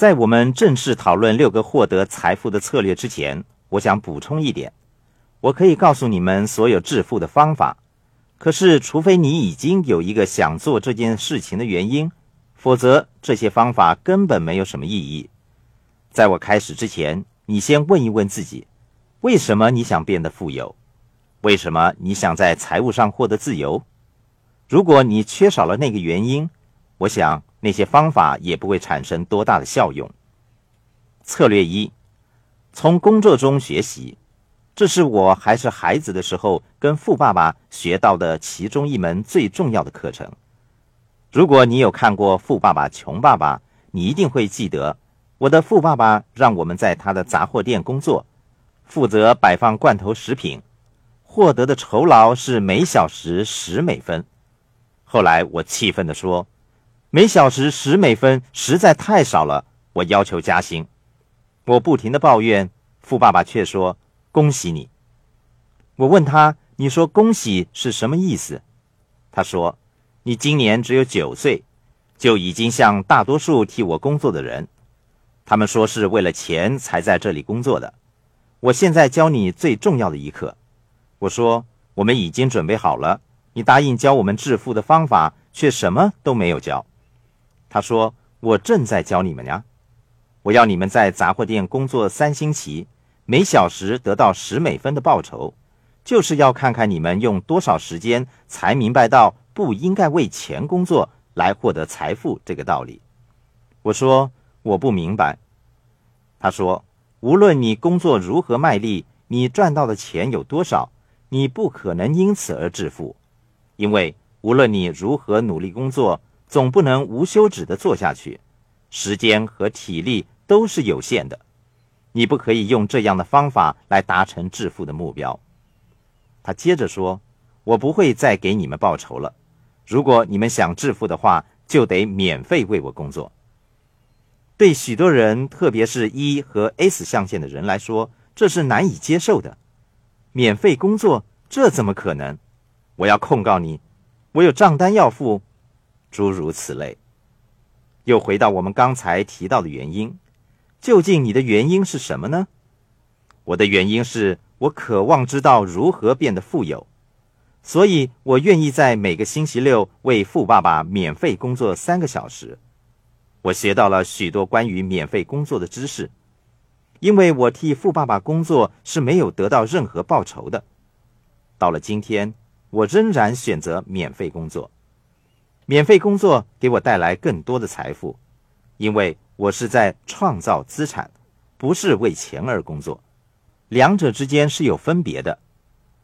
在我们正式讨论六个获得财富的策略之前，我想补充一点：我可以告诉你们所有致富的方法，可是除非你已经有一个想做这件事情的原因，否则这些方法根本没有什么意义。在我开始之前，你先问一问自己：为什么你想变得富有？为什么你想在财务上获得自由？如果你缺少了那个原因，我想。那些方法也不会产生多大的效用。策略一：从工作中学习，这是我还是孩子的时候跟富爸爸学到的其中一门最重要的课程。如果你有看过《富爸爸穷爸爸》，你一定会记得，我的富爸爸让我们在他的杂货店工作，负责摆放罐头食品，获得的酬劳是每小时十美分。后来我气愤地说。每小时十美分实在太少了，我要求加薪。我不停的抱怨，富爸爸却说：“恭喜你。”我问他：“你说恭喜是什么意思？”他说：“你今年只有九岁，就已经像大多数替我工作的人，他们说是为了钱才在这里工作的。我现在教你最重要的一课。”我说：“我们已经准备好了，你答应教我们致富的方法，却什么都没有教。”他说：“我正在教你们呀，我要你们在杂货店工作三星期，每小时得到十美分的报酬，就是要看看你们用多少时间才明白到不应该为钱工作来获得财富这个道理。”我说：“我不明白。”他说：“无论你工作如何卖力，你赚到的钱有多少，你不可能因此而致富，因为无论你如何努力工作。”总不能无休止的做下去，时间和体力都是有限的，你不可以用这样的方法来达成致富的目标。他接着说：“我不会再给你们报酬了，如果你们想致富的话，就得免费为我工作。”对许多人，特别是 E 和 S 象限的人来说，这是难以接受的。免费工作，这怎么可能？我要控告你，我有账单要付。诸如此类，又回到我们刚才提到的原因，究竟你的原因是什么呢？我的原因是我渴望知道如何变得富有，所以我愿意在每个星期六为富爸爸免费工作三个小时。我学到了许多关于免费工作的知识，因为我替富爸爸工作是没有得到任何报酬的。到了今天，我仍然选择免费工作。免费工作给我带来更多的财富，因为我是在创造资产，不是为钱而工作。两者之间是有分别的，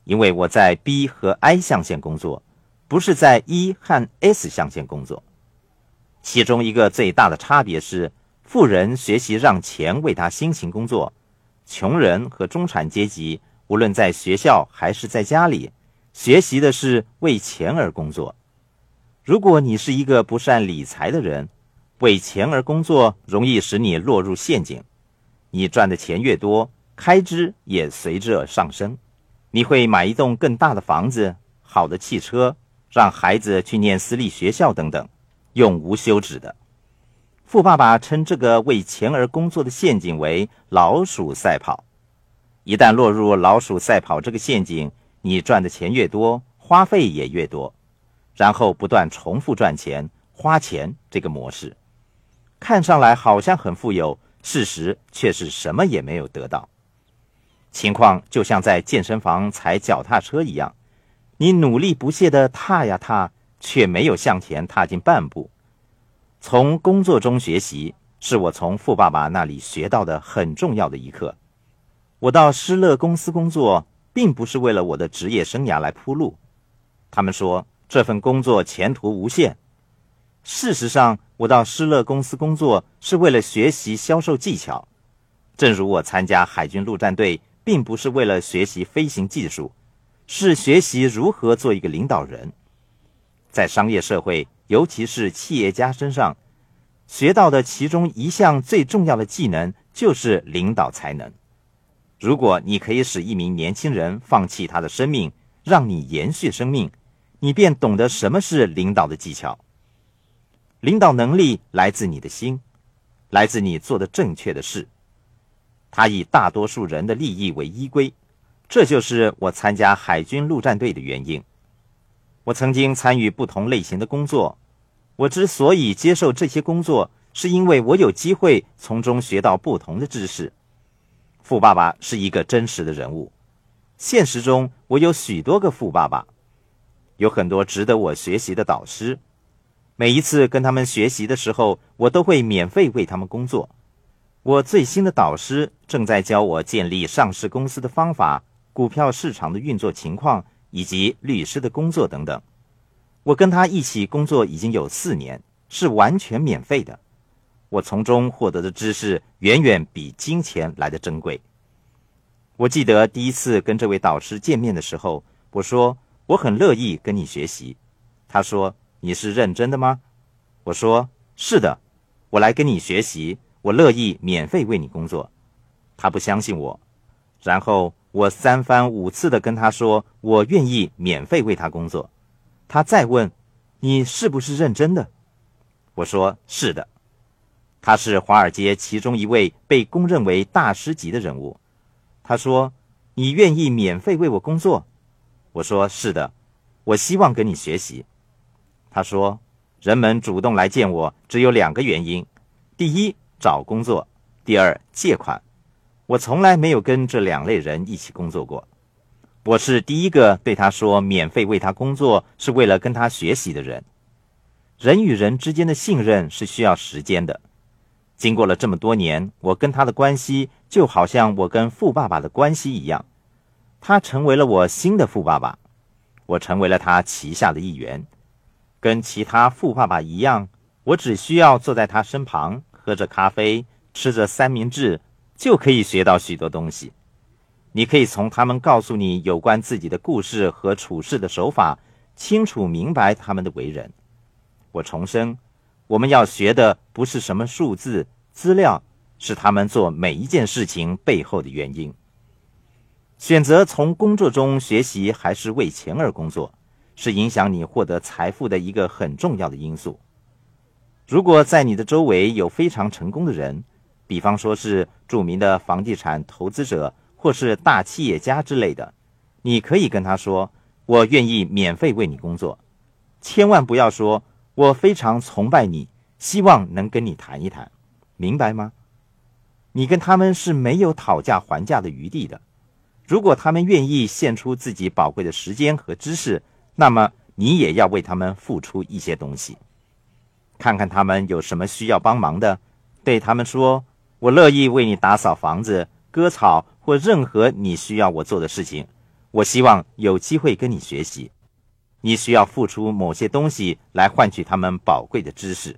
因为我在 B 和 I 象限工作，不是在 E 和 S 象限工作。其中一个最大的差别是，富人学习让钱为他辛勤工作，穷人和中产阶级无论在学校还是在家里，学习的是为钱而工作。如果你是一个不善理财的人，为钱而工作容易使你落入陷阱。你赚的钱越多，开支也随之而上升。你会买一栋更大的房子、好的汽车，让孩子去念私立学校等等，永无休止的。富爸爸称这个为钱而工作的陷阱为“老鼠赛跑”。一旦落入“老鼠赛跑”这个陷阱，你赚的钱越多，花费也越多。然后不断重复赚钱、花钱这个模式，看上来好像很富有，事实却是什么也没有得到。情况就像在健身房踩脚踏车一样，你努力不懈地踏呀踏，却没有向前踏进半步。从工作中学习，是我从富爸爸那里学到的很重要的一课。我到施乐公司工作，并不是为了我的职业生涯来铺路。他们说。这份工作前途无限。事实上，我到施乐公司工作是为了学习销售技巧，正如我参加海军陆战队，并不是为了学习飞行技术，是学习如何做一个领导人。在商业社会，尤其是企业家身上，学到的其中一项最重要的技能就是领导才能。如果你可以使一名年轻人放弃他的生命，让你延续生命。你便懂得什么是领导的技巧。领导能力来自你的心，来自你做的正确的事。他以大多数人的利益为依归，这就是我参加海军陆战队的原因。我曾经参与不同类型的工作，我之所以接受这些工作，是因为我有机会从中学到不同的知识。富爸爸是一个真实的人物，现实中我有许多个富爸爸，有很多值得我学习的导师。每一次跟他们学习的时候，我都会免费为他们工作。我最新的导师正在教我建立上市公司的方法、股票市场的运作情况以及律师的工作等等。我跟他一起工作已经有四年，是完全免费的。我从中获得的知识远远比金钱来的珍贵。我记得第一次跟这位导师见面的时候，我说我很乐意跟你学习。他说。你是认真的吗？我说是的，我来跟你学习，我乐意免费为你工作。他不相信我，然后我三番五次的跟他说我愿意免费为他工作。他再问你是不是认真的？我说是的。他是华尔街其中一位被公认为大师级的人物。他说你愿意免费为我工作？我说是的，我希望跟你学习。他说：“人们主动来见我，只有两个原因：第一，找工作；第二，借款。我从来没有跟这两类人一起工作过。我是第一个对他说免费为他工作是为了跟他学习的人。人与人之间的信任是需要时间的。经过了这么多年，我跟他的关系就好像我跟富爸爸的关系一样。他成为了我新的富爸爸，我成为了他旗下的一员。”跟其他富爸爸一样，我只需要坐在他身旁，喝着咖啡，吃着三明治，就可以学到许多东西。你可以从他们告诉你有关自己的故事和处事的手法，清楚明白他们的为人。我重申，我们要学的不是什么数字资料，是他们做每一件事情背后的原因。选择从工作中学习，还是为钱而工作？是影响你获得财富的一个很重要的因素。如果在你的周围有非常成功的人，比方说是著名的房地产投资者或是大企业家之类的，你可以跟他说：“我愿意免费为你工作。”千万不要说：“我非常崇拜你，希望能跟你谈一谈。”明白吗？你跟他们是没有讨价还价的余地的。如果他们愿意献出自己宝贵的时间和知识，那么你也要为他们付出一些东西，看看他们有什么需要帮忙的，对他们说：“我乐意为你打扫房子、割草或任何你需要我做的事情。我希望有机会跟你学习。你需要付出某些东西来换取他们宝贵的知识。”